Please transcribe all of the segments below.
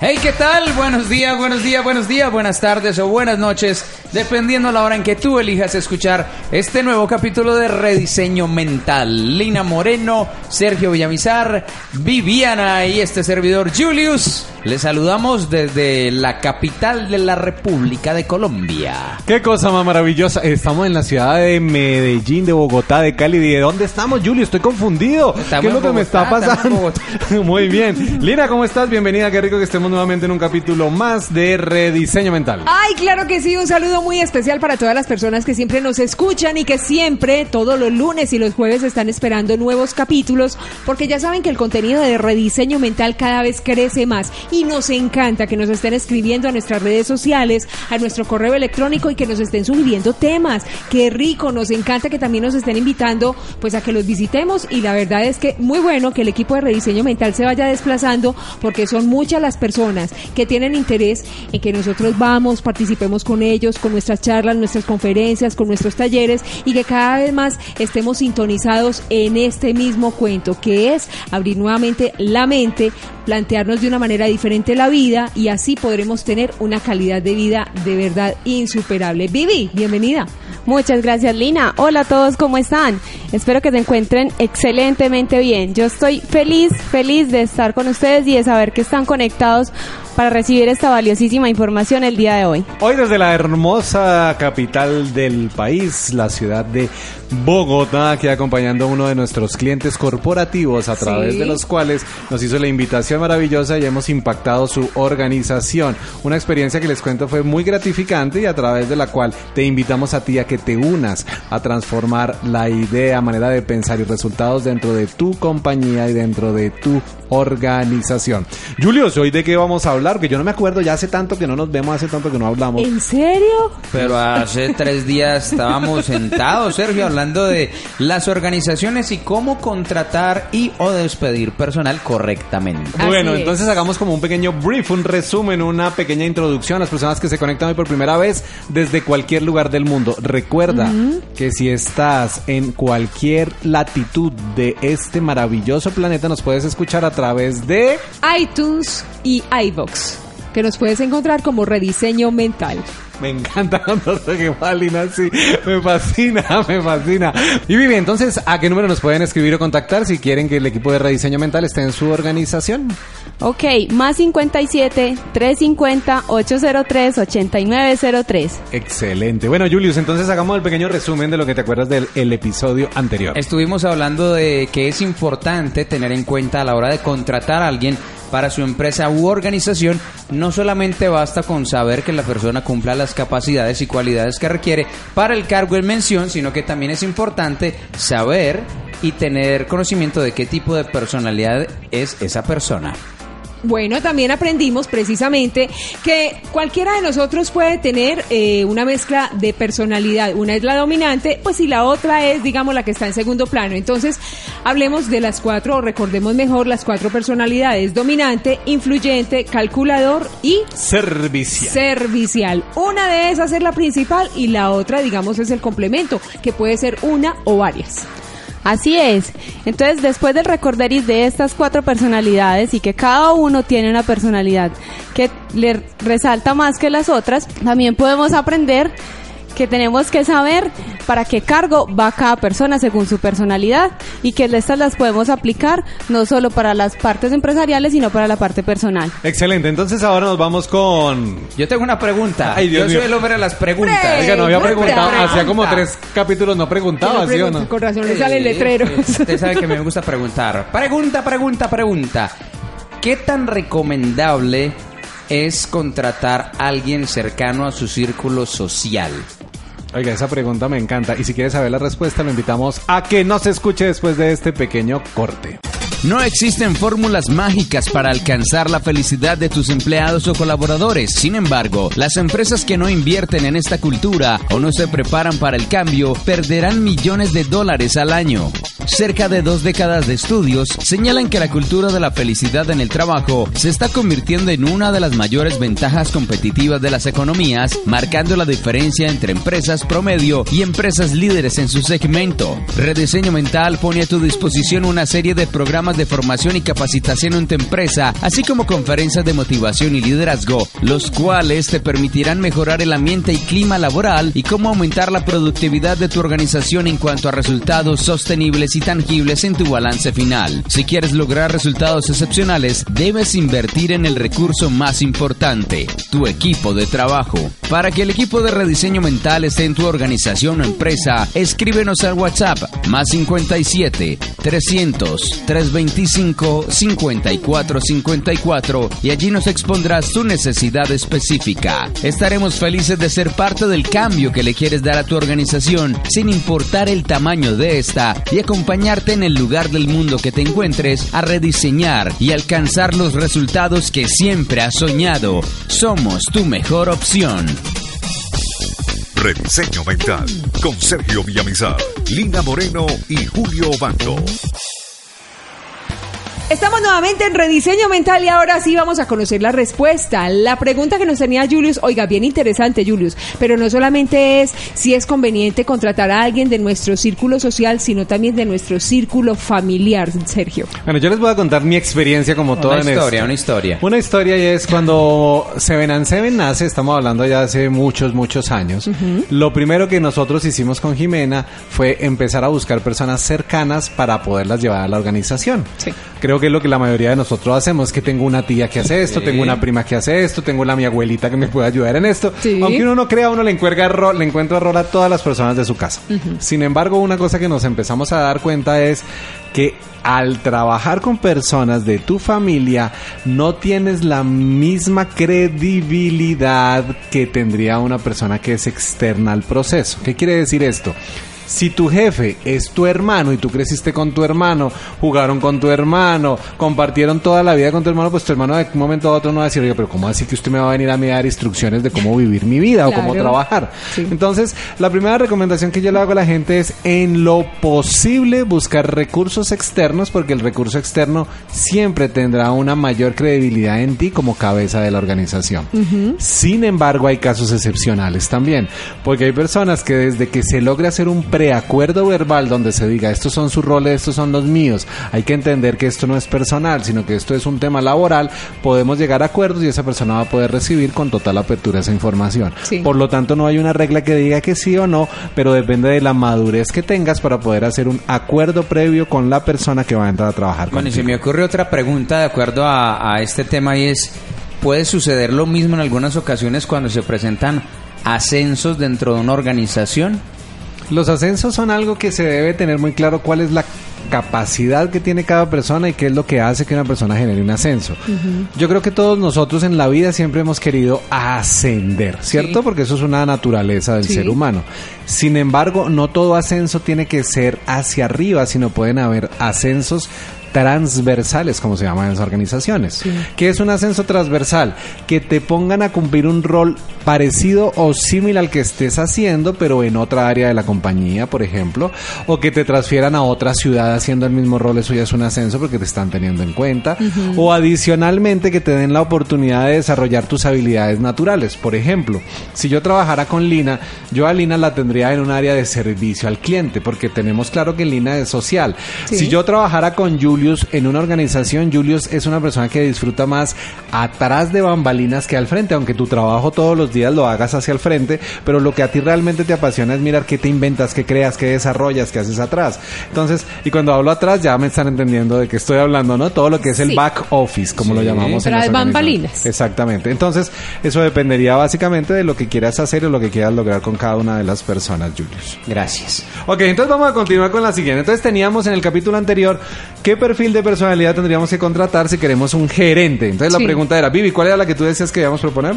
Hey, ¿qué tal? Buenos días, buenos días, buenos días, buenas tardes o buenas noches, dependiendo la hora en que tú elijas escuchar este nuevo capítulo de Rediseño Mental. Lina Moreno, Sergio Villamizar, Viviana y este servidor Julius. Les saludamos desde la capital de la República de Colombia. Qué cosa más maravillosa. Estamos en la ciudad de Medellín, de Bogotá, de Cali. ¿De dónde estamos, Julio? Estoy confundido. Estamos ¿Qué es lo que me está pasando? Muy bien. Lina, ¿cómo estás? Bienvenida. Qué rico que estemos nuevamente en un capítulo más de Rediseño Mental. Ay, claro que sí, un saludo muy especial para todas las personas que siempre nos escuchan y que siempre, todos los lunes y los jueves, están esperando nuevos capítulos, porque ya saben que el contenido de rediseño mental cada vez crece más y nos encanta que nos estén escribiendo a nuestras redes sociales, a nuestro correo electrónico y que nos estén sugiriendo temas. Qué rico, nos encanta que también nos estén invitando pues a que los visitemos y la verdad es que muy bueno que el equipo de rediseño mental se vaya desplazando porque son muchas las personas que tienen interés en que nosotros vamos, participemos con ellos, con nuestras charlas, nuestras conferencias, con nuestros talleres y que cada vez más estemos sintonizados en este mismo cuento, que es abrir nuevamente la mente, plantearnos de una manera diferente la vida y así podremos tener una calidad de vida de verdad insuperable. Vivi, bienvenida. Muchas gracias, Lina. Hola a todos, ¿cómo están? Espero que se encuentren excelentemente bien. Yo estoy feliz, feliz de estar con ustedes y de saber que están conectados para recibir esta valiosísima información el día de hoy. Hoy desde la hermosa capital del país, la ciudad de Bogotá, aquí acompañando a uno de nuestros clientes corporativos a través Sí. de los cuales nos hizo la invitación maravillosa y hemos impactado su organización. Una experiencia que les cuento fue muy gratificante y a través de la cual te invitamos a ti a que te unas a transformar la idea, manera de pensar y resultados dentro de tu compañía y dentro de tu organización. Julio, ¿hoy de qué vamos a hablar? Que yo no me acuerdo, ya hace tanto que no nos vemos, hace tanto que no hablamos. ¿En serio? Pero hace tres días estábamos sentados, Sergio, hablando de las organizaciones y cómo contratar y o despedir personal correctamente. Así Bueno, es. entonces hagamos como un pequeño brief, un resumen, una pequeña introducción a las personas que se conectan hoy por primera vez desde cualquier lugar del mundo. Recuerda que si estás en cualquier latitud de este maravilloso planeta, nos puedes escuchar a través de... iTunes y iBox, que nos puedes encontrar como rediseño mental. Me encanta cuando se Malina así. Me fascina, me fascina. Y Vivi, entonces, ¿a qué número nos pueden escribir o contactar si quieren que el equipo de rediseño mental esté en su organización? Ok, más 57 350 803 8903. Excelente. Bueno, Julius, entonces hagamos el pequeño resumen de lo que te acuerdas del el episodio anterior. Estuvimos hablando de que es importante tener en cuenta a la hora de contratar a alguien para su empresa u organización, no solamente basta con saber que la persona cumpla las capacidades y cualidades que requiere para el cargo en mención, sino que también es importante saber y tener conocimiento de qué tipo de personalidad es esa persona. Bueno, también aprendimos precisamente que cualquiera de nosotros puede tener eh, una mezcla de personalidad. Una es la dominante, pues y la otra es, digamos, la que está en segundo plano. Entonces, hablemos de las cuatro, o recordemos mejor las cuatro personalidades. Dominante, influyente, calculador y Servicial. servicial. Una de esas es la principal y la otra, digamos, es el complemento, que puede ser una o varias. Así es. Entonces, después del recorderis de estas cuatro personalidades y que cada uno tiene una personalidad que le resalta más que las otras, también podemos aprender que tenemos que saber para qué cargo va cada persona según su personalidad y que estas las podemos aplicar no solo para las partes empresariales, sino para la parte personal. Excelente. Entonces ahora nos vamos con... Yo tengo una pregunta. Ay, Dios Yo mío. soy el hombre de las preguntas. Oiga, no había pregunta. preguntado. Hacía como tres capítulos no preguntaba, ¿sí o no? Con razón le sale el letrero. Eh, Usted sabe que me gusta preguntar. Pregunta, pregunta, pregunta. ¿Qué tan recomendable es contratar a alguien cercano a su círculo social? Oiga, esa pregunta me encanta. Y si quieres saber la respuesta, lo invitamos a que nos escuche después de este pequeño corte. No existen fórmulas mágicas para alcanzar la felicidad de tus empleados o colaboradores. Sin embargo, las empresas que no invierten en esta cultura o no se preparan para el cambio perderán millones de dólares al año. Cerca de dos décadas de estudios señalan que la cultura de la felicidad en el trabajo se está convirtiendo en una de las mayores ventajas competitivas de las economías, marcando la diferencia entre empresas promedio y empresas líderes en su segmento. Rediseño Mental pone a tu disposición una serie de programas de formación y capacitación en tu empresa, así como conferencias de motivación y liderazgo, los cuales te permitirán mejorar el ambiente y clima laboral y cómo aumentar la productividad de tu organización en cuanto a resultados sostenibles y tangibles en tu balance final. Si quieres lograr resultados excepcionales, debes invertir en el recurso más importante, tu equipo de trabajo. Para que el equipo de rediseño mental esté en tu organización o empresa, escríbenos al WhatsApp más 57 300 325 5454 y allí nos expondrás tu necesidad específica. Estaremos felices de ser parte del cambio que le quieres dar a tu organización sin importar el tamaño de esta y acompañarte en el lugar del mundo que te encuentres a rediseñar y alcanzar los resultados que siempre has soñado. Somos tu mejor opción. Rediseño Mental con Sergio Villamizar, Lina Moreno y Julio Bando. Estamos nuevamente en rediseño mental y ahora sí vamos a conocer la respuesta. La pregunta que nos tenía Julius, oiga, bien interesante Julius, pero no solamente es si es conveniente contratar a alguien de nuestro círculo social, sino también de nuestro círculo familiar, Sergio. Bueno, yo les voy a contar mi experiencia como toda Una en historia, una historia. Una historia y es cuando Seven and Seven nace, estamos hablando ya hace muchos, muchos años. Lo primero que nosotros hicimos con Jimena fue empezar a buscar personas cercanas para poderlas llevar a la organización. Sí. Creo que es lo que la mayoría de nosotros hacemos, que tengo una tía que hace esto, Sí. tengo una prima que hace esto, tengo la mi abuelita que me puede ayudar en esto. Sí. Aunque uno no crea, uno le error, le encuentra error a todas las personas de su casa. Sin embargo, una cosa que nos empezamos a dar cuenta es que al trabajar con personas de tu familia no tienes la misma credibilidad que tendría una persona que es externa al proceso. ¿Qué quiere decir esto? Si tu jefe es tu hermano y tú creciste con tu hermano, jugaron con tu hermano, compartieron toda la vida con tu hermano, pues tu hermano de un momento a otro no va a decir, oye, pero ¿cómo así que usted me va a venir a mí a dar instrucciones de cómo vivir mi vida o cómo trabajar? Sí. Entonces, la primera recomendación que yo le hago a la gente es, en lo posible, buscar recursos externos, porque el recurso externo siempre tendrá una mayor credibilidad en ti como cabeza de la organización. Sin embargo, hay casos excepcionales también, porque hay personas que desde que se logra hacer un preacuerdo verbal donde se diga, estos son sus roles, estos son los míos, hay que entender que esto no es personal, sino que esto es un tema laboral, podemos llegar a acuerdos y esa persona va a poder recibir con total apertura esa información. Sí. Por lo tanto, no hay una regla que diga que sí o no, pero depende de la madurez que tengas para poder hacer un acuerdo previo con la persona que va a entrar a trabajar Bueno, y se me ocurre otra pregunta de acuerdo a, a este tema y es, ¿puede suceder lo mismo en algunas ocasiones cuando se presentan ascensos dentro de una organización? Los ascensos son algo que se debe tener muy claro cuál es la capacidad que tiene cada persona y qué es lo que hace que una persona genere un ascenso. Yo creo que todos nosotros en la vida siempre hemos querido ascender, ¿cierto? Sí. Porque eso es una naturaleza del Sí. ser humano. Sin embargo, no todo ascenso tiene que ser hacia arriba, sino pueden haber ascensos transversales, como se llaman en las organizaciones. ¿Qué es un ascenso transversal? Que te pongan a cumplir un rol parecido o similar al que estés haciendo, pero en otra área de la compañía, por ejemplo, o que te transfieran a otra ciudad haciendo el mismo rol, eso ya es un ascenso porque te están teniendo en cuenta, o adicionalmente que te den la oportunidad de desarrollar tus habilidades naturales. Por ejemplo, si yo trabajara con Lina, yo a Lina la tendría en un área de servicio al cliente, porque tenemos claro que Lina es social. Sí. Si yo trabajara con Julius en una organización, Julius es una persona que disfruta más atrás de bambalinas que al frente, aunque tu trabajo todos los días lo hagas hacia el frente, pero lo que a ti realmente te apasiona es mirar qué te inventas, qué creas, qué desarrollas, qué haces atrás. Entonces, y cuando hablo atrás ya me están entendiendo de qué estoy hablando, ¿no? Todo lo que es el Sí. back office, como lo llamamos en Tras las bambalinas. Exactamente. Entonces, eso dependería básicamente de lo que quieras hacer o lo que quieras lograr con cada una de las personas, Julius. Gracias. Ok, entonces vamos a continuar con la siguiente. Entonces teníamos en el capítulo anterior qué perfil de personalidad tendríamos que contratar si queremos un gerente. Entonces Sí. la pregunta era, Vivi, ¿cuál era la que tú decías que debíamos proponer?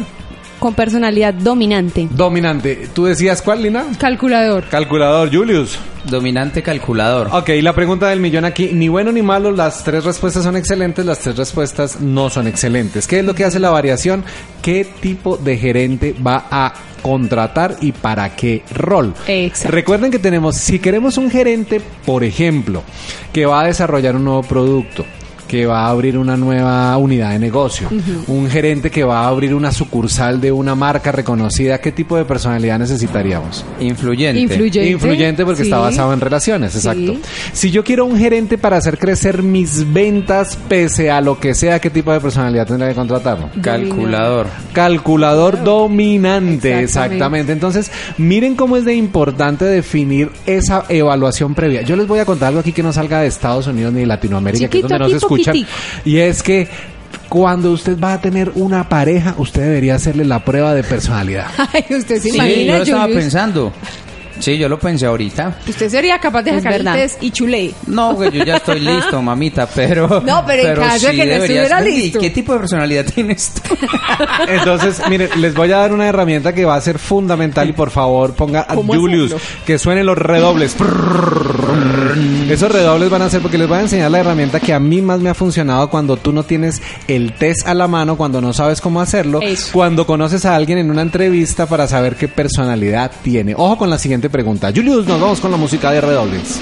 Con personalidad dominante. Dominante. ¿Tú decías cuál, Lina? Calculador. Calculador, Julius. Dominante calculador. Ok, la pregunta del millón aquí, ni bueno ni malo, las tres respuestas son excelentes, las tres respuestas no son excelentes. ¿Qué es lo que hace la variación? ¿Qué tipo de gerente va a contratar y para qué rol? Exacto. Recuerden que tenemos, si queremos un gerente, por ejemplo, que va a desarrollar un nuevo producto, que va a abrir una nueva unidad de negocio, un gerente que va a abrir una sucursal de una marca reconocida, ¿qué tipo de personalidad necesitaríamos? Influyente. Influyente. Influyente porque Sí. está basado en relaciones, exacto. Sí. Si yo quiero un gerente para hacer crecer mis ventas pese a lo que sea, ¿qué tipo de personalidad tendría que contratarlo? Calculador. Calculador dominante, Exactamente. exactamente. Entonces, miren cómo es de importante definir esa evaluación previa. Yo les voy a contar algo aquí que no salga de Estados Unidos ni de Latinoamérica, que es Chiquito, donde no se aquí, Y es que cuando usted va a tener una pareja, usted debería hacerle la prueba de personalidad. Ay, usted se Sí, imagina, yo lo estaba Julius? pensando. Sí, yo lo pensé ahorita. Usted sería capaz de sacar el test y chulé. No, que yo ya estoy listo, mamita, pero... No, pero en caso de que no deberías- estuviera Ven, ¿y listo. ¿Qué tipo de personalidad tienes tú? Entonces, miren, les voy a dar una herramienta que va a ser fundamental y por favor ponga a ¿Cómo Julius hacerlo? que suenen los redobles. Esos redobles van a ser porque les voy a enseñar la herramienta que a mí más me ha funcionado cuando tú no tienes el test a la mano, cuando no sabes cómo hacerlo, Eso. cuando conoces a alguien en una entrevista para saber qué personalidad tiene. Ojo con la siguiente pregunta. Julius, nos vamos con la música de redobles.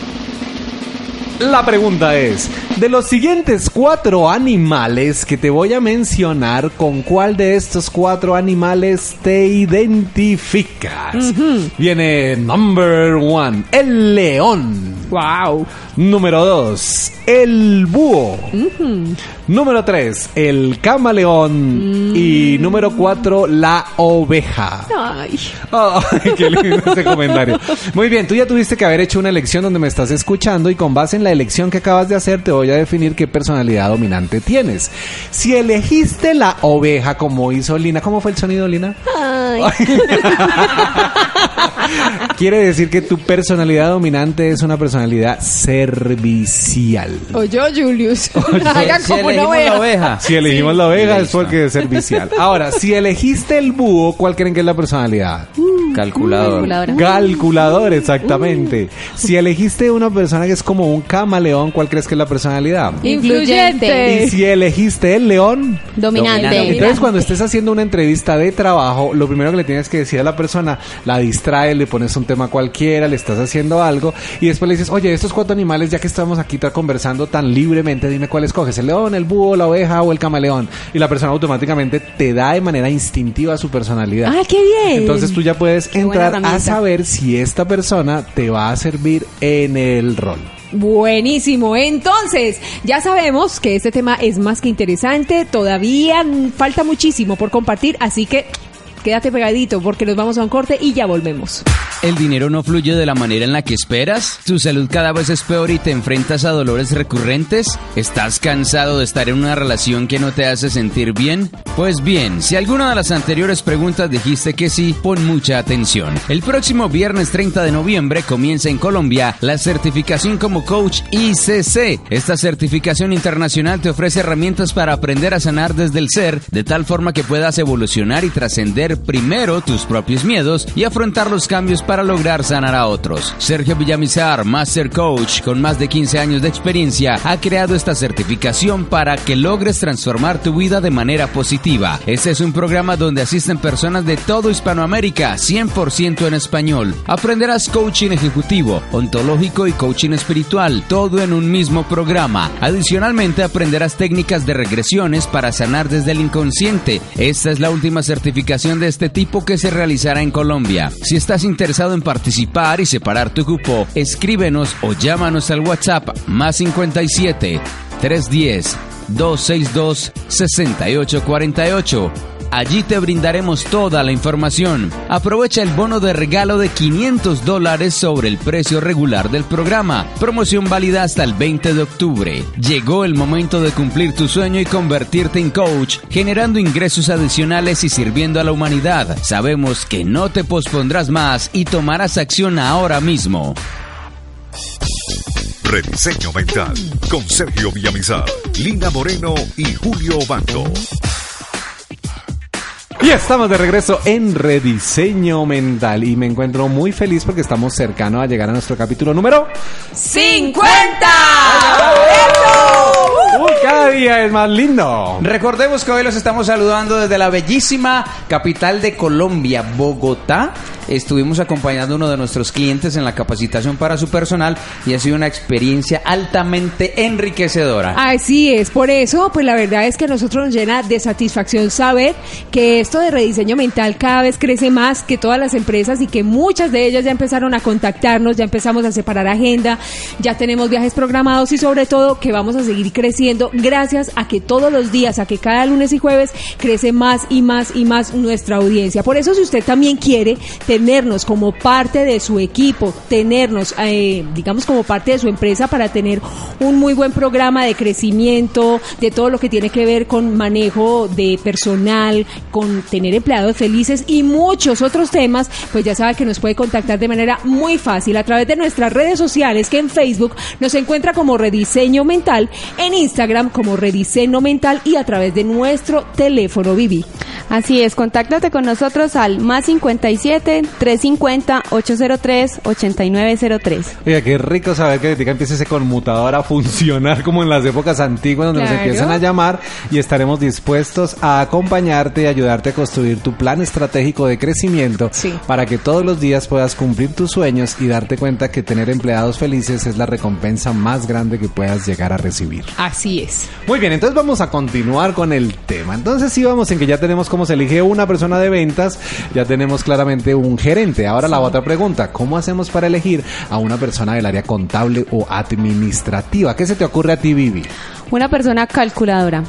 La pregunta es, de los siguientes cuatro animales que te voy a mencionar, ¿con cuál de estos cuatro animales te identificas? Viene number one, el león. Wow. Número dos, el búho. Número tres, el camaleón. Y número cuatro, la oveja. Ay. Ay, qué lindo ese comentario. Muy bien, tú ya tuviste que haber hecho una elección donde me estás escuchando y con base en la elección que acabas de hacer te voy a definir qué personalidad dominante tienes. Si elegiste la oveja como hizo Lina, ¿cómo fue el sonido, Lina? Ay. Quiere decir que tu personalidad dominante es una personalidad servicial. O yo, Julius. Haga Si como una elegimos oveja. la oveja. Si elegimos la oveja es porque es servicial. Ahora, si elegiste el búho, ¿cuál creen que es la personalidad? Calculador. Calculadora. Calculador, exactamente. Si elegiste una persona que es como un camaleón, ¿cuál crees que es la personalidad? Influyente. Y si elegiste el león, Dominante. Dominante. entonces cuando estés haciendo una entrevista de trabajo, lo primero que le tienes que decir a la persona, la distraes, le pones un tema cualquiera, le estás haciendo algo y después le dices, oye, estos cuatro animales, ya que estamos aquí conversando tan libremente, dime cuál escoges, el león, el búho, la oveja o el camaleón. Y la persona automáticamente te da de manera instintiva su personalidad. Ay, qué bien. Entonces tú ya puedes Qué entrar a saber si esta persona te va a servir en el rol. Buenísimo. Entonces, ya sabemos que este tema es más que interesante. Todavía falta muchísimo por compartir, así que quédate pegadito porque nos vamos a un corte y ya volvemos. ¿El dinero no fluye de la manera en la que esperas? ¿Tu salud cada vez es peor y te enfrentas a dolores recurrentes? ¿Estás cansado de estar en una relación que no te hace sentir bien? Pues bien, si alguna de las anteriores preguntas dijiste que sí, pon mucha atención. El próximo viernes 30 de noviembre comienza en Colombia la certificación como coach ICC. Esta certificación internacional te ofrece herramientas para aprender a sanar desde el ser, de tal forma que puedas evolucionar y trascender primero tus propios miedos y afrontar los cambios para lograr sanar a otros. Sergio Villamizar, Master Coach, con más de 15 años de experiencia, ha creado esta certificación para que logres transformar tu vida de manera positiva. Este es un programa donde asisten personas de todo Hispanoamérica, 100% en español. Aprenderás coaching ejecutivo, ontológico y coaching espiritual, todo en un mismo programa. Adicionalmente aprenderás técnicas de regresiones para sanar desde el inconsciente. Esta es la última certificación de este tipo que se realizará en Colombia. Si estás interesado en participar y separar tu cupo, escríbenos o llámanos al WhatsApp más 57 310 262 6848. Allí te brindaremos toda la información. Aprovecha el bono de regalo de 500 dólares sobre el precio regular del programa. Promoción válida hasta el 20 de octubre. Llegó el momento de cumplir tu sueño y convertirte en coach, generando ingresos adicionales y sirviendo a la humanidad. Sabemos que no te pospondrás más y tomarás acción ahora mismo. Rediseño Mental con Sergio Villamizar, Lina Moreno y Julio Bando. Y estamos de regreso en Rediseño Mental y me encuentro muy feliz porque estamos cercanos a llegar a nuestro capítulo número ¡50! Uy, cada día es más lindo. Recordemos que hoy los estamos saludando desde la bellísima capital de Colombia, Bogotá. Estuvimos acompañando a uno de nuestros clientes en la capacitación para su personal y ha sido una experiencia altamente enriquecedora. Así es, por eso, pues la verdad es que a nosotros nos llena de satisfacción saber que esto de rediseño mental cada vez crece más que todas las empresas y que muchas de ellas ya empezaron a contactarnos, ya empezamos a separar agenda, ya tenemos viajes programados y sobre todo que vamos a seguir creciendo gracias a que todos los días, a que cada lunes y jueves crece más y más y más nuestra audiencia. Por eso si usted también quiere tenernos como parte de su equipo, tenernos, eh, digamos, como parte de su empresa para tener un muy buen programa de crecimiento, de todo lo que tiene que ver con manejo de personal, con tener empleados felices y muchos otros temas, pues ya sabe que nos puede contactar de manera muy fácil a través de nuestras redes sociales, que en Facebook nos encuentra como Rediseño Mental, en Instagram como Rediseño Mental y a través de nuestro teléfono Vivi. Así es, contáctate con nosotros al más 57 350 803 8903. Oiga, qué rico saber que ahorita empiece ese conmutador a funcionar como en las épocas antiguas donde nos Claro. empiezan a llamar y estaremos dispuestos a acompañarte y ayudarte a construir tu plan estratégico de crecimiento Sí. para que todos los días puedas cumplir tus sueños y darte cuenta que tener empleados felices es la recompensa más grande que puedas llegar a recibir. Así es. Muy bien, entonces vamos a continuar con el tema. Entonces sí vamos en que ya tenemos cómo se elige una persona de ventas, ya tenemos claramente un gerente. Ahora la otra pregunta, ¿cómo hacemos para elegir a una persona del área contable o administrativa? ¿Qué se te ocurre a ti, Vivi? Una persona calculadora.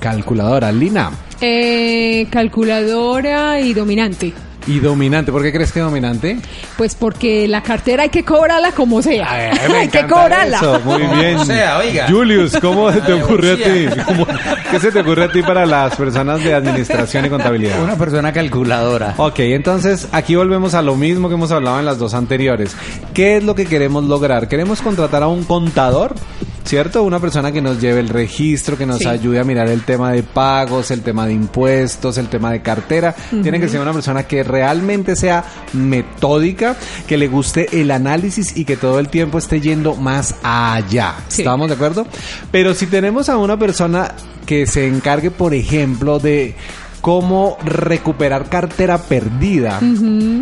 Calculadora, Lina. Eh, calculadora y dominante. Y dominante, ¿por qué crees que dominante? Pues porque la cartera hay que cobrarla como sea. Me hay que cobrarla. eso, Muy bien. O sea, oiga. Julius, ¿cómo se te Ay, ocurre a ti? Lucía. ¿Cómo- ¿Qué se te ocurre a ti para las personas de administración y contabilidad? Una persona calculadora. Ok, entonces aquí volvemos a lo mismo que hemos hablado en las dos anteriores. ¿Qué es lo que queremos lograr? ¿Queremos contratar a un contador? ¿Cierto? Una persona que nos lleve el registro, que nos Sí. ayude a mirar el tema de pagos, el tema de impuestos, el tema de cartera. Tiene que ser una persona que realmente sea metódica, que le guste el análisis y que todo el tiempo esté yendo más allá. Sí. ¿Estamos de acuerdo? Pero si tenemos a una persona que se encargue, por ejemplo, de cómo recuperar cartera perdida,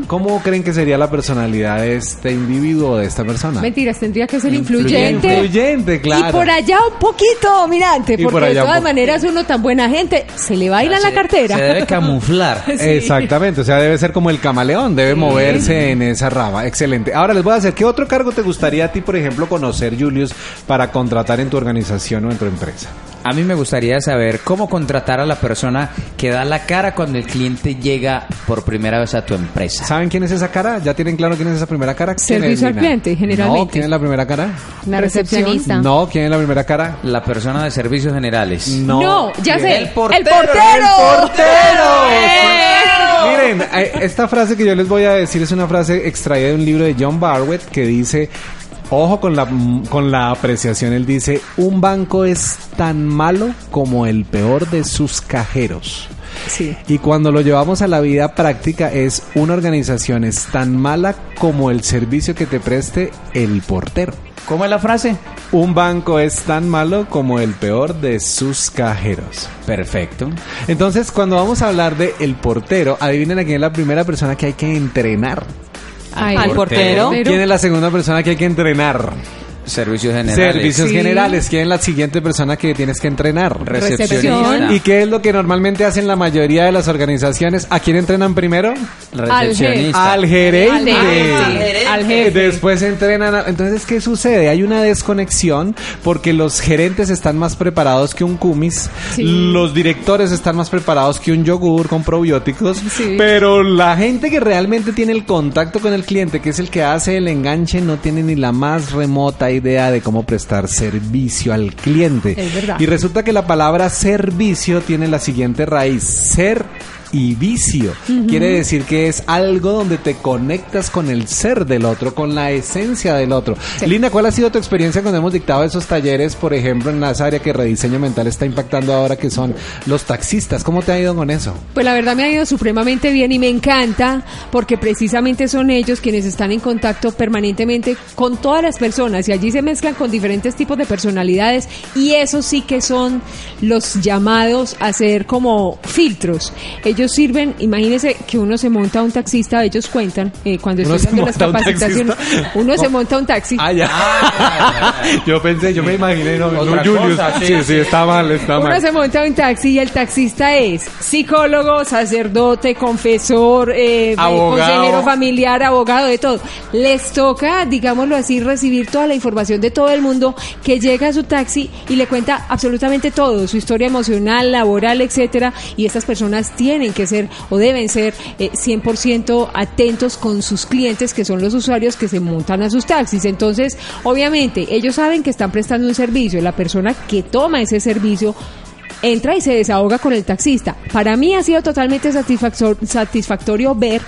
¿cómo creen que sería la personalidad de este individuo o de esta persona? Mentiras, tendría que ser Influyente. influyente. Claro. Y por allá un poquito dominante, Y porque por allá de todas maneras uno tan buena gente, se le baila la Se- cartera. Se debe camuflar. Exactamente, o sea, debe ser como el camaleón, debe moverse en esa rama. Excelente. Ahora les voy a hacer, ¿qué otro cargo te gustaría a ti, por ejemplo, conocer, Julius, para contratar en tu organización o en tu empresa? A mí me gustaría saber cómo contratar a la persona que da la cara cuando el cliente llega por primera vez a tu empresa. ¿Saben quién es esa cara? ¿Ya tienen claro quién es esa primera cara? ¿Quién Servicio es, al cliente, generalmente. No, ¿quién es la primera cara? La recepcionista. No, ¿quién es la primera cara? La persona de servicios generales. No, ya sé. El portero, El portero. ¡Eh! Miren, eh, esta frase que yo les voy a decir es una frase extraída de un libro de John Barwett que dice, ojo con la, con la apreciación, él dice, un banco es tan malo como el peor de sus cajeros. Sí. Y cuando lo llevamos a la vida práctica es una organización es tan mala como el servicio que te preste el portero. ¿Cómo es la frase? Un banco es tan malo como el peor de sus cajeros. Perfecto. Entonces, cuando vamos a hablar de el portero, adivinen a quién es la primera persona que hay que entrenar. Ay, Al portero. Pero- ¿Quién es la segunda persona que hay que entrenar? Servicios generales. Servicios Sí. generales. ¿Quién es la siguiente persona que tienes que entrenar? Recepcionista. ¿Y qué es lo que normalmente hacen la mayoría de las organizaciones? ¿A quién entrenan primero? Recepcionista. Al gerente. Al gerente. Al jefe. Después entrenan. a- Entonces, ¿qué sucede? Hay una desconexión porque los gerentes están más preparados que un cumis, Sí. los directores están más preparados que un yogur con probióticos, Sí. pero la gente que realmente tiene el contacto con el cliente, que es el que hace el enganche, no tiene ni la más remota idea de cómo prestar servicio al cliente. Es verdad. Y resulta que la palabra servicio tiene la siguiente raíz, ser y vicio. Quiere decir que es algo donde te conectas con el ser del otro, con la esencia del otro. Lina, ¿cuál ha sido tu experiencia cuando hemos dictado esos talleres, por ejemplo, en esa área que rediseño mental está impactando ahora, que son los taxistas? ¿Cómo te ha ido con eso? Pues la verdad me ha ido supremamente bien y me encanta porque precisamente son ellos quienes están en contacto permanentemente con todas las personas y allí se mezclan con diferentes tipos de personalidades y eso sí que son los llamados a ser como filtros. Ellos sirven, imagínense que uno se monta un taxista, ellos cuentan eh, cuando ¿Uno estoy dando las un capacitaciones, uno se monta un taxi. Ah, ya. yo pensé, yo me imaginé, no, no, Julius. cosa, sí, sí, sí, está mal, está Uno mal. se monta un taxi y el taxista es psicólogo, sacerdote, confesor, eh, Abogado. consejero familiar, abogado, de todo. Les toca, digámoslo así, recibir toda la información de todo el mundo que llega a su taxi y le cuenta absolutamente todo, su historia emocional, laboral, etcétera. Y estas personas tienen que ser o deben ser eh, 100% atentos con sus clientes, que son los usuarios que se montan a sus taxis. Entonces, obviamente, ellos saben que están prestando un servicio. La persona que toma ese servicio entra y se desahoga con el taxista. Para mí ha sido totalmente satisfactor- satisfactorio ver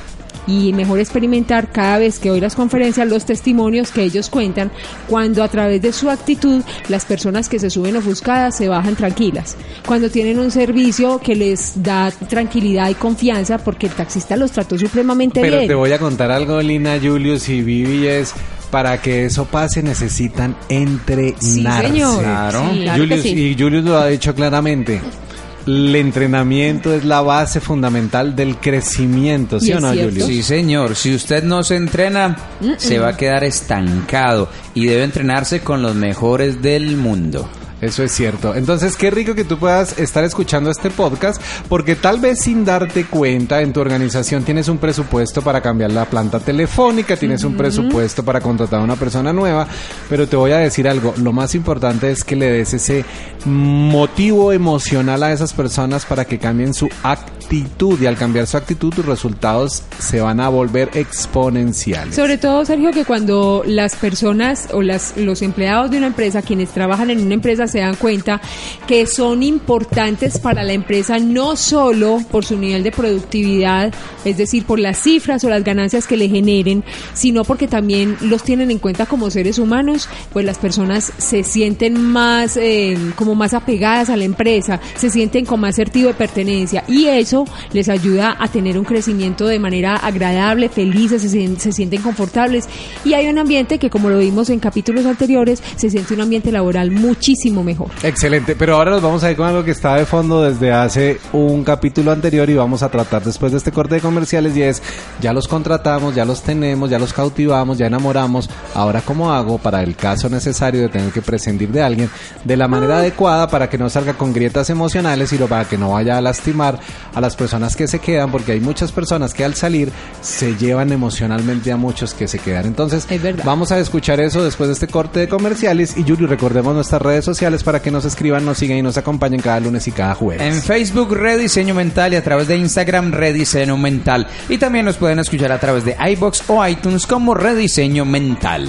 y mejor experimentar cada vez que oí las conferencias los testimonios que ellos cuentan cuando a través de su actitud las personas que se suben ofuscadas se bajan tranquilas cuando tienen un servicio que les da tranquilidad y confianza porque el taxista los trató supremamente Pero bien te voy a contar algo, Lina, Julius y Vivi, es para que eso pase necesitan entrenarse. Sí, señor. Claro. Sí, claro que Julius, sí. Y Julius lo ha dicho claramente. El entrenamiento es la base fundamental del crecimiento, ¿sí o no. Julius? Sí, señor. Si usted no se entrena, se va a quedar estancado y debe entrenarse con los mejores del mundo. Eso es cierto. Entonces, qué rico que tú puedas estar escuchando este podcast, porque tal vez sin darte cuenta, en tu organización tienes un presupuesto para cambiar la planta telefónica, tienes un presupuesto para contratar a una persona nueva, pero te voy a decir algo, lo más importante es que le des ese motivo emocional a esas personas para que cambien su actitud y al cambiar su actitud tus resultados se van a volver exponenciales. Sobre todo, Sergio, que cuando las personas o las, los empleados de una empresa, quienes trabajan en una empresa, se dan cuenta que son importantes para la empresa no solo por su nivel de productividad, es decir, por las cifras o las ganancias que le generen, sino porque también los tienen en cuenta como seres humanos, pues las personas se sienten más, eh, como más apegadas a la empresa, se sienten con más sentido de pertenencia y eso les ayuda a tener un crecimiento de manera agradable, felices, se, se sienten confortables. Y hay un ambiente que como lo vimos en capítulos anteriores, se siente un ambiente laboral muchísimo mejor. Excelente, pero ahora nos vamos a ir con algo que está de fondo desde hace un capítulo anterior y vamos a tratar después de este corte de comerciales y es, ya los contratamos, ya los tenemos, ya los cautivamos, ya enamoramos, ahora cómo hago para el caso necesario de tener que prescindir de alguien de la manera adecuada para que no salga con grietas emocionales y lo para que no vaya a lastimar a las personas que se quedan porque hay muchas personas que al salir se llevan emocionalmente a muchos que se quedan. Entonces, Es vamos a escuchar eso después de este corte de comerciales y Yuri, recordemos nuestras redes sociales para que nos escriban, nos sigan y nos acompañen cada lunes y cada jueves. En Facebook Rediseño Mental y a través de Instagram Rediseño Mental. Y también nos pueden escuchar a través de iBox o iTunes como Rediseño Mental.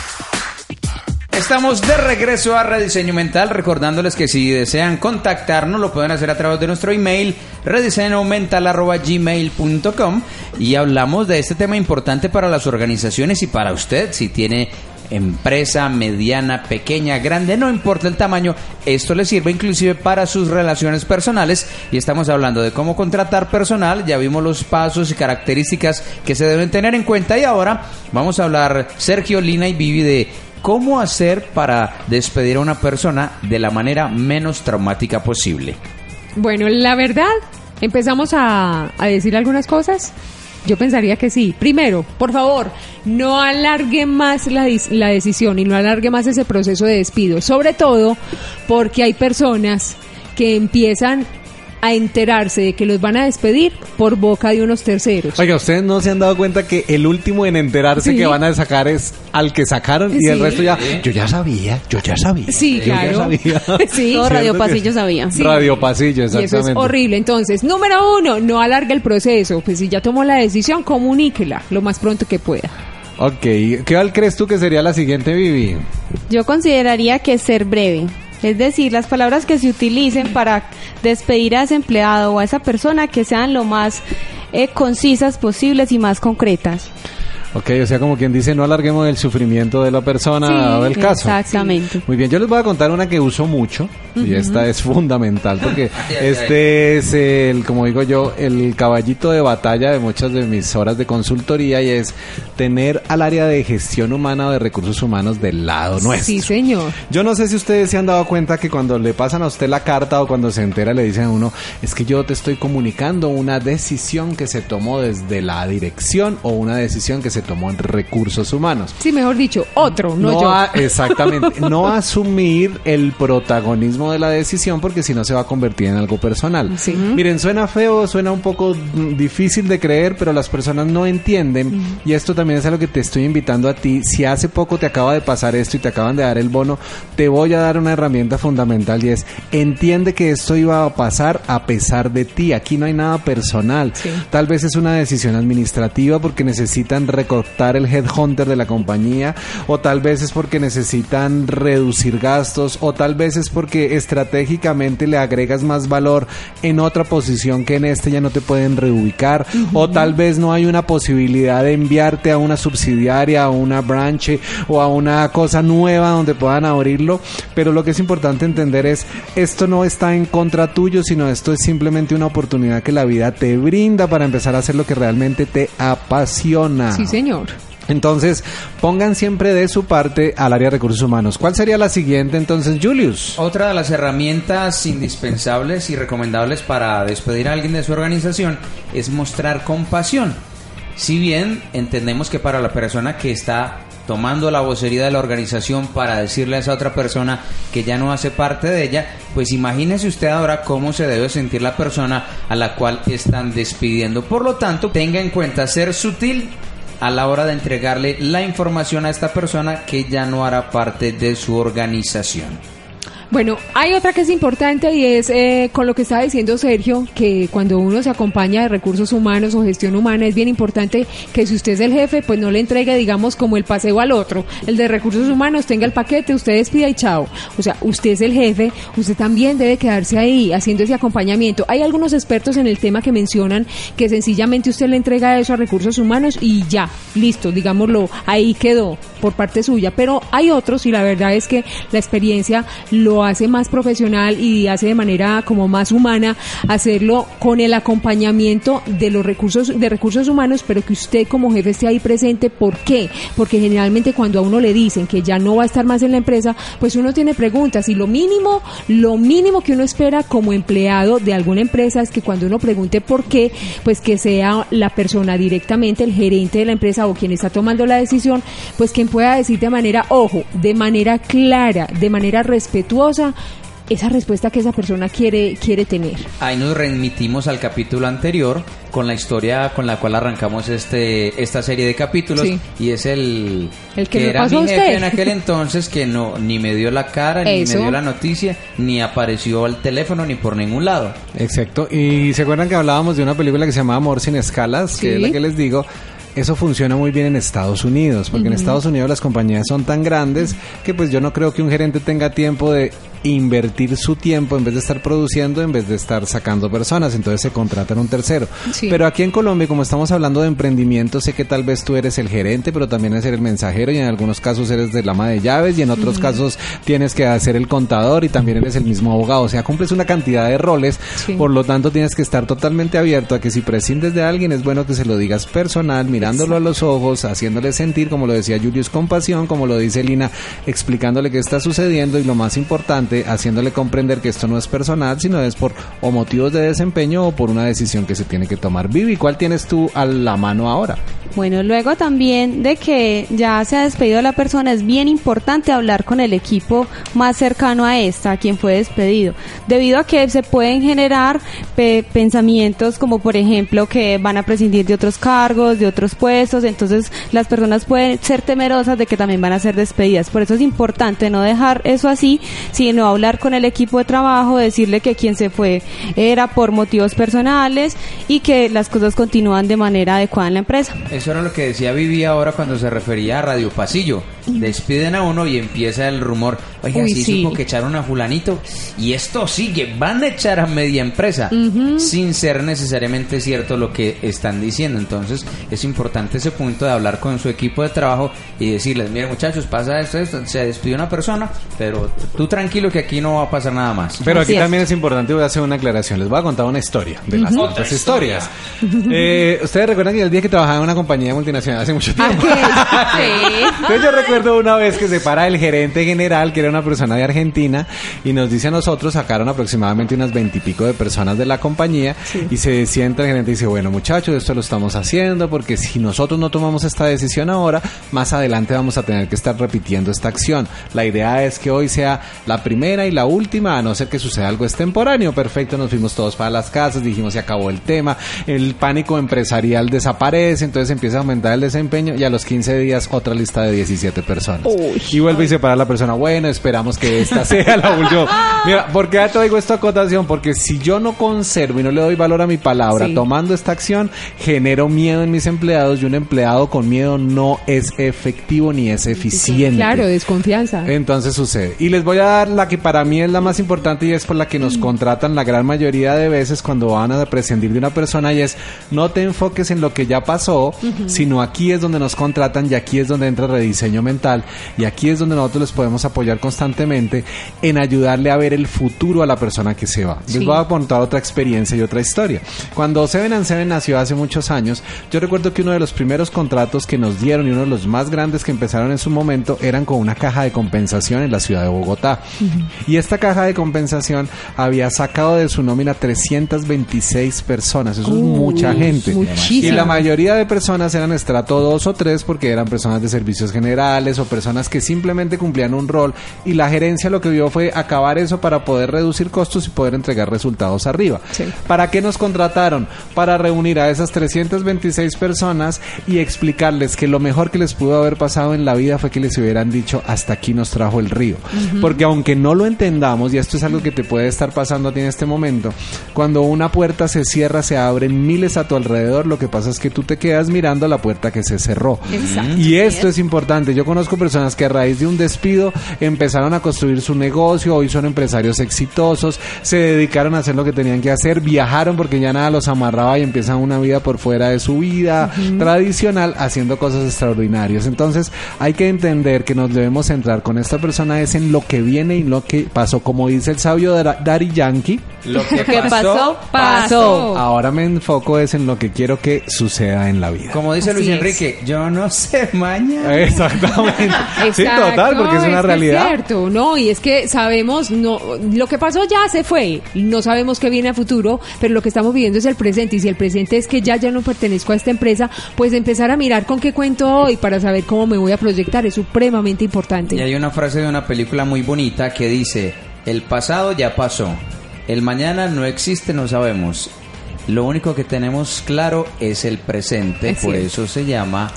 Estamos de regreso a Rediseño Mental, recordándoles que si desean contactarnos lo pueden hacer a través de nuestro email rediseñomental.gmail.com y hablamos de este tema importante para las organizaciones y para usted, si tiene empresa mediana, pequeña, grande, no importa el tamaño, esto le sirve inclusive para sus relaciones personales y estamos hablando de cómo contratar personal, ya vimos los pasos y características que se deben tener en cuenta y ahora vamos a hablar Sergio, Lina y Vivi de cómo hacer para despedir a una persona de la manera menos traumática posible. Bueno, la verdad, empezamos a, decir algunas cosas. Yo pensaría que sí. Primero, por favor, no alargue más la, la decisión y no alargue más ese proceso de despido. Sobre todo porque hay personas que empiezan a enterarse de que los van a despedir por boca de unos terceros. Oiga, ¿ustedes no se han dado cuenta que el último en enterarse Sí. que van a sacar es al que sacaron y el resto ya... Yo ya sabía, yo ya sabía. Sí, yo ya claro. sabía. Sí. Todo ¿Cierto Radio que- Pasillo sabía. Sí. Radio Pasillo, Y eso exactamente. es horrible. Entonces, número uno, no alargue el proceso. Pues si ya tomó la decisión, comuníquela lo más pronto que pueda. Ok, ¿qué tal crees tú que sería la siguiente, Vivi? Yo consideraría que ser breve. Es decir, las palabras que se utilicen para despedir a ese empleado o a esa persona que sean lo más eh, concisas posibles y más concretas. Ok, o sea, como quien dice, no alarguemos el sufrimiento de la persona Sí, dado el caso. Exactamente. Muy bien, yo les voy a contar una que uso mucho y esta es fundamental porque este es el, como digo yo, el caballito de batalla de muchas de mis horas de consultoría y es tener al área de gestión humana o de recursos humanos del lado nuestro. Sí, señor. Yo no sé si ustedes se han dado cuenta que cuando le pasan a usted la carta o cuando se entera le dicen a uno, es que yo te estoy comunicando una decisión que se tomó desde la dirección o una decisión que se tomó en recursos humanos. Sí, mejor dicho, otro, no, yo. a- exactamente, no asumir el protagonismo de la decisión porque si no se va a convertir en algo personal. Sí. Miren, suena feo, suena un poco mm, difícil de creer, pero las personas no entienden y esto también es algo que te estoy invitando a ti. Si hace poco te acaba de pasar esto y te acaban de dar el bono, te voy a dar una herramienta fundamental y es entiende que esto iba a pasar a pesar de ti. Aquí no hay nada personal. Sí. Tal vez es una decisión administrativa porque necesitan recortar el headhunter de la compañía o tal vez es porque necesitan reducir gastos o tal vez es porque estratégicamente le agregas más valor en otra posición que en este ya no te pueden reubicar o tal vez no hay una posibilidad de enviarte a una subsidiaria, a una branch o a una cosa nueva donde puedan abrirlo, pero lo que es importante entender es esto no está en contra tuyo, sino esto es simplemente una oportunidad que la vida te brinda para empezar a hacer lo que realmente te apasiona. Sí, señor. Entonces, pongan siempre de su parte al área de recursos humanos. ¿Cuál sería la siguiente entonces, Julius? Otra de las herramientas indispensables y recomendables para despedir a alguien de su organización es mostrar compasión. Si bien entendemos que para la persona que está tomando la vocería de la organización para decirle a esa otra persona que ya no hace parte de ella, pues imagínese usted ahora cómo se debe sentir la persona a la cual están despidiendo. Por lo tanto, tenga en cuenta ser sutil a la hora de entregarle la información a esta persona que ya no hará parte de su organización. Bueno, hay otra que es importante y es eh, con lo que estaba diciendo Sergio, que cuando uno se acompaña de recursos humanos o gestión humana es bien importante que si usted es el jefe, pues no le entregue, digamos, como el paseo al otro. El de recursos humanos tenga el paquete, usted despida y chao. O sea, usted es el jefe, usted también debe quedarse ahí haciendo ese acompañamiento. Hay algunos expertos en el tema que mencionan que sencillamente usted le entrega eso a recursos humanos y ya, listo, digámoslo, ahí quedó por parte suya. Pero hay otros y la verdad es que la experiencia lo hace más profesional y hace de manera como más humana hacerlo con el acompañamiento de los recursos de recursos humanos, pero que usted como jefe esté ahí presente. ¿Por qué? Porque generalmente cuando a uno le dicen que ya no va a estar más en la empresa, pues uno tiene preguntas y lo mínimo, lo mínimo que uno espera como empleado de alguna empresa es que cuando uno pregunte por qué, pues que sea la persona directamente, el gerente de la empresa o quien está tomando la decisión, pues quien pueda decir de manera, ojo, de manera clara, de manera respetuosa, esa respuesta que esa persona quiere, quiere tener. Ahí nos remitimos al capítulo anterior con la historia con la cual arrancamos este esta serie de capítulos Sí. y es el, El que era pasó mi jefe usted. en aquel entonces que no ni me dio la cara ni Eso. me dio la noticia ni apareció al teléfono ni por ningún lado. Exacto. Y se acuerdan que hablábamos de una película que se llama Amor sin escalas, que es la que les digo. Eso funciona muy bien en Estados Unidos, porque en Estados Unidos las compañías son tan grandes que pues yo no creo que un gerente tenga tiempo de invertir su tiempo en vez de estar produciendo, en vez de estar sacando personas, entonces se contratan un tercero. Sí. Pero aquí en Colombia, como estamos hablando de emprendimiento, sé que tal vez tú eres el gerente, pero también eres el mensajero y en algunos casos eres del ama de llaves y en otros casos tienes que hacer el contador y también eres el mismo abogado. O sea, cumples una cantidad de roles, Sí. por lo tanto tienes que estar totalmente abierto a que si prescindes de alguien es bueno que se lo digas personal, mirándolo a los ojos, haciéndole sentir, como lo decía Julius, compasión, como lo dice Lina, explicándole qué está sucediendo y lo más importante, haciéndole comprender que esto no es personal, sino es por o motivos de desempeño o por una decisión que se tiene que tomar. Vivi, ¿cuál tienes tú a la mano ahora? Bueno, luego también de que ya se ha despedido la persona, es bien importante hablar con el equipo más cercano a esta, a quien fue despedido, debido a que se pueden generar pe- pensamientos como por ejemplo que van a prescindir de otros cargos, de otros puestos, entonces las personas pueden ser temerosas de que también van a ser despedidas. Por eso es importante no dejar eso así, sino hablar con el equipo de trabajo, decirle que quien se fue era por motivos personales y que las cosas continúan de manera adecuada en la empresa. Eso era lo que decía Vivi ahora cuando se refería a Radio Pasillo. Despiden a uno y empieza el rumor. Oiga, Uy, sí, sí. supo que echaron a fulanito. Y esto sigue, van a echar a media empresa. Sin ser necesariamente cierto lo que están diciendo. Entonces es importante ese punto de hablar con su equipo de trabajo y decirles, miren muchachos, pasa esto, esto. Se despidió una persona, pero tú tranquilo que aquí no va a pasar nada más. Pero Así aquí es. también es importante, voy a hacer una aclaración. Les voy a contar una historia de las otras historias. Eh, Ustedes recuerdan que el día que trabajaba en una compañía multinacional hace mucho tiempo. Entonces yo recuerdo una vez que se para el gerente general, que era una persona de Argentina, y nos dice a nosotros, sacaron aproximadamente unas veintipico de personas de la compañía, y se sienta el gerente y dice, bueno muchachos, esto lo estamos haciendo porque si nosotros no tomamos esta decisión ahora, más adelante vamos a tener que estar repitiendo esta acción. La idea es que hoy sea la primera y la última, a no ser que suceda algo extemporáneo. Perfecto, nos fuimos todos para las casas, dijimos se acabó el tema, el pánico empresarial desaparece, entonces empieza a aumentar el desempeño y a los 15 días otra lista de 17 personas. y vuelve y se para la persona, bueno, esperamos que esta sea la última. Mira, ¿por qué te digo esta acotación? Porque si yo no conservo y no le doy valor a mi palabra Sí. tomando esta acción, genero miedo en mis empleados y un empleado con miedo no es efectivo ni es eficiente. Claro, desconfianza. Entonces sucede. Y les voy a dar la que para mí es la más importante y es por la que nos contratan la gran mayoría de veces cuando van a prescindir de una persona y es no te enfoques en lo que ya pasó, sino aquí es donde nos contratan y aquí es donde entra rediseño mental y aquí es donde nosotros les podemos apoyar constantemente en ayudarle a ver el futuro a la persona que se va. Les Sí. voy a contar otra experiencia y otra historia. Cuando Seven and Seven nació hace muchos años, yo recuerdo que uno de los primeros contratos que nos dieron y uno de los más grandes que empezaron en su momento eran con una caja de compensación en la ciudad de Bogotá. Y esta caja de compensación había sacado de su nómina 326 personas. Eso es mucha gente. muchísimo. Y la mayoría de personas eran estrato 2 o 3 porque eran personas de servicios generales o personas que simplemente cumplían un rol y la gerencia lo que vio fue acabar eso para poder reducir costos y poder entregar resultados arriba. Sí. ¿Para qué nos contrataron? Para reunir a esas 326 personas y explicarles que lo mejor que les pudo haber pasado en la vida fue que les hubieran dicho hasta aquí nos trajo el río. Porque aunque no lo entendamos, y esto es algo que te puede estar pasando a ti en este momento, cuando una puerta se cierra, se abren miles a tu alrededor, lo que pasa es que tú te quedas mirando la puerta que se cerró. Exacto. Y esto es importante. Yo conozco personas que a raíz de un despido empezaron a construir su negocio, hoy son empresarios exitosos, se dedicaron a hacer lo que tenían que hacer, viajaron porque ya nada los amarraba y empiezan una vida por fuera de su vida tradicional haciendo cosas extraordinarias. Entonces hay que entender que nos debemos centrar con esta persona es en lo que viene y lo que pasó, como dice el sabio Dar- Daddy Yankee. Lo que ¿Qué pasó? Pasó. Pasó. Ahora me enfoco es en lo que quiero que suceda en la vida. Como dice Así Luis es. Enrique, yo no sé mañana. Exactamente. sí, total, porque es una realidad. cierto, no, y es que sabemos, no, lo que pasó ya se fue, no sabemos qué viene a futuro, pero lo que estamos viviendo es el presente, y si el presente es que ya ya no pertenezco a esta empresa, pues empezar a mirar con qué cuento hoy para saber cómo me voy a proyectar es supremamente importante. Y hay una frase de una película muy bonita que dice, el pasado ya pasó, el mañana no existe, no sabemos. Lo único que tenemos claro es el presente, Es por eso se llama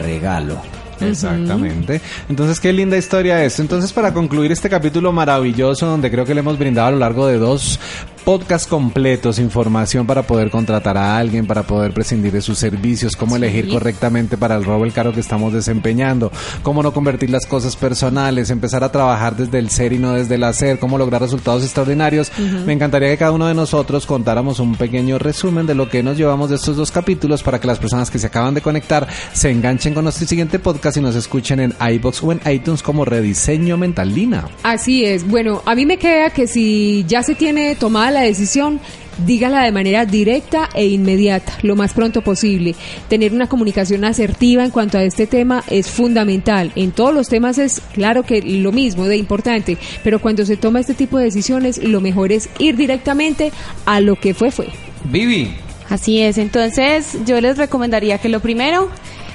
regalo. Exactamente. Entonces, qué linda historia esto. Entonces, para concluir este capítulo maravilloso, donde creo que le hemos brindado a lo largo de dos podcasts completos, información para poder contratar a alguien, para poder prescindir de sus servicios, cómo elegir correctamente para el robo el cargo que estamos desempeñando, cómo no convertir las cosas personales, empezar a trabajar desde el ser y no desde el hacer, cómo lograr resultados extraordinarios. Me encantaría que cada uno de nosotros contáramos un pequeño resumen de lo que nos llevamos de estos dos capítulos para que las personas que se acaban de conectar se enganchen con nuestro siguiente podcast y nos escuchen en iBox o en iTunes como Rediseño Mental Lina. Así es. Bueno, a mí me queda que si ya se tiene tomada la decisión, dígala de manera directa e inmediata, lo más pronto posible. Tener una comunicación asertiva en cuanto a este tema es fundamental. En todos los temas es claro que lo mismo de importante, pero cuando se toma este tipo de decisiones, lo mejor es ir directamente a lo que fue fue. Vivi, Así es, entonces yo les recomendaría que lo primero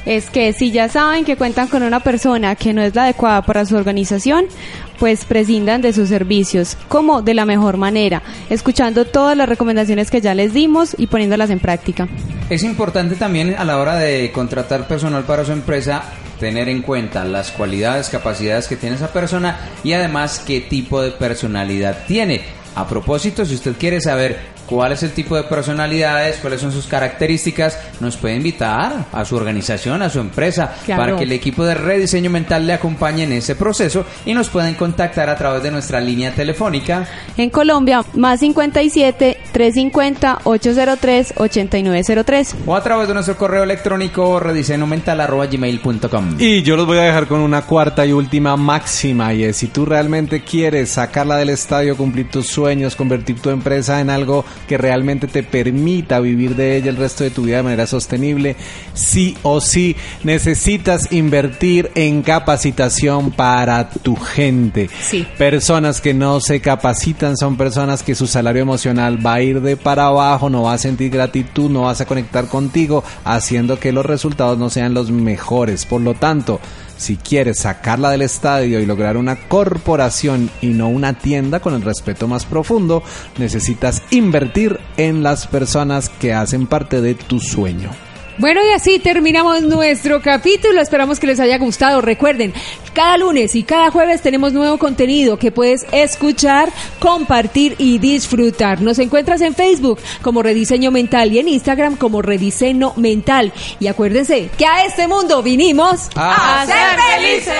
es que si ya saben que cuentan con una persona que no es la adecuada para su organización, pues prescindan de sus servicios, como de la mejor manera, escuchando todas las recomendaciones que ya les dimos y poniéndolas en práctica. es importante también a la hora de contratar personal para su empresa tener en cuenta las cualidades, capacidades que tiene esa persona y además qué tipo de personalidad tiene. A propósito, si usted quiere saber cuál es el tipo de personalidades, cuáles son sus características, nos puede invitar a su organización, a su empresa, Claro. para que el equipo de rediseño mental le acompañe en ese proceso y nos pueden contactar a través de nuestra línea telefónica En Colombia, más 57 350 803 8903. o a través de nuestro correo electrónico rediseñomental.gmail.com. Y yo los voy a dejar con una cuarta y última máxima y es si tú realmente quieres sacarla del estadio, cumplir tus sueños, convertir tu empresa en algo que realmente te permita vivir de ella el resto de tu vida de manera sostenible, sí o sí necesitas invertir en capacitación para tu gente. Sí. Personas que no se capacitan son personas que su salario emocional va a ir de para abajo, no va a sentir gratitud, no vas a conectar contigo, haciendo que los resultados no sean los mejores. Por lo tanto, si quieres sacarla del estadio y lograr una corporación y no una tienda con el respeto más profundo, necesitas invertir en las personas que hacen parte de tu sueño. Bueno, y así terminamos nuestro capítulo. Esperamos que les haya gustado. Recuerden, cada lunes y cada jueves tenemos nuevo contenido que puedes escuchar, compartir y disfrutar. Nos encuentras en Facebook como Rediseño Mental y en Instagram como Rediseño Mental. Y acuérdense que a este mundo vinimos A ser felices.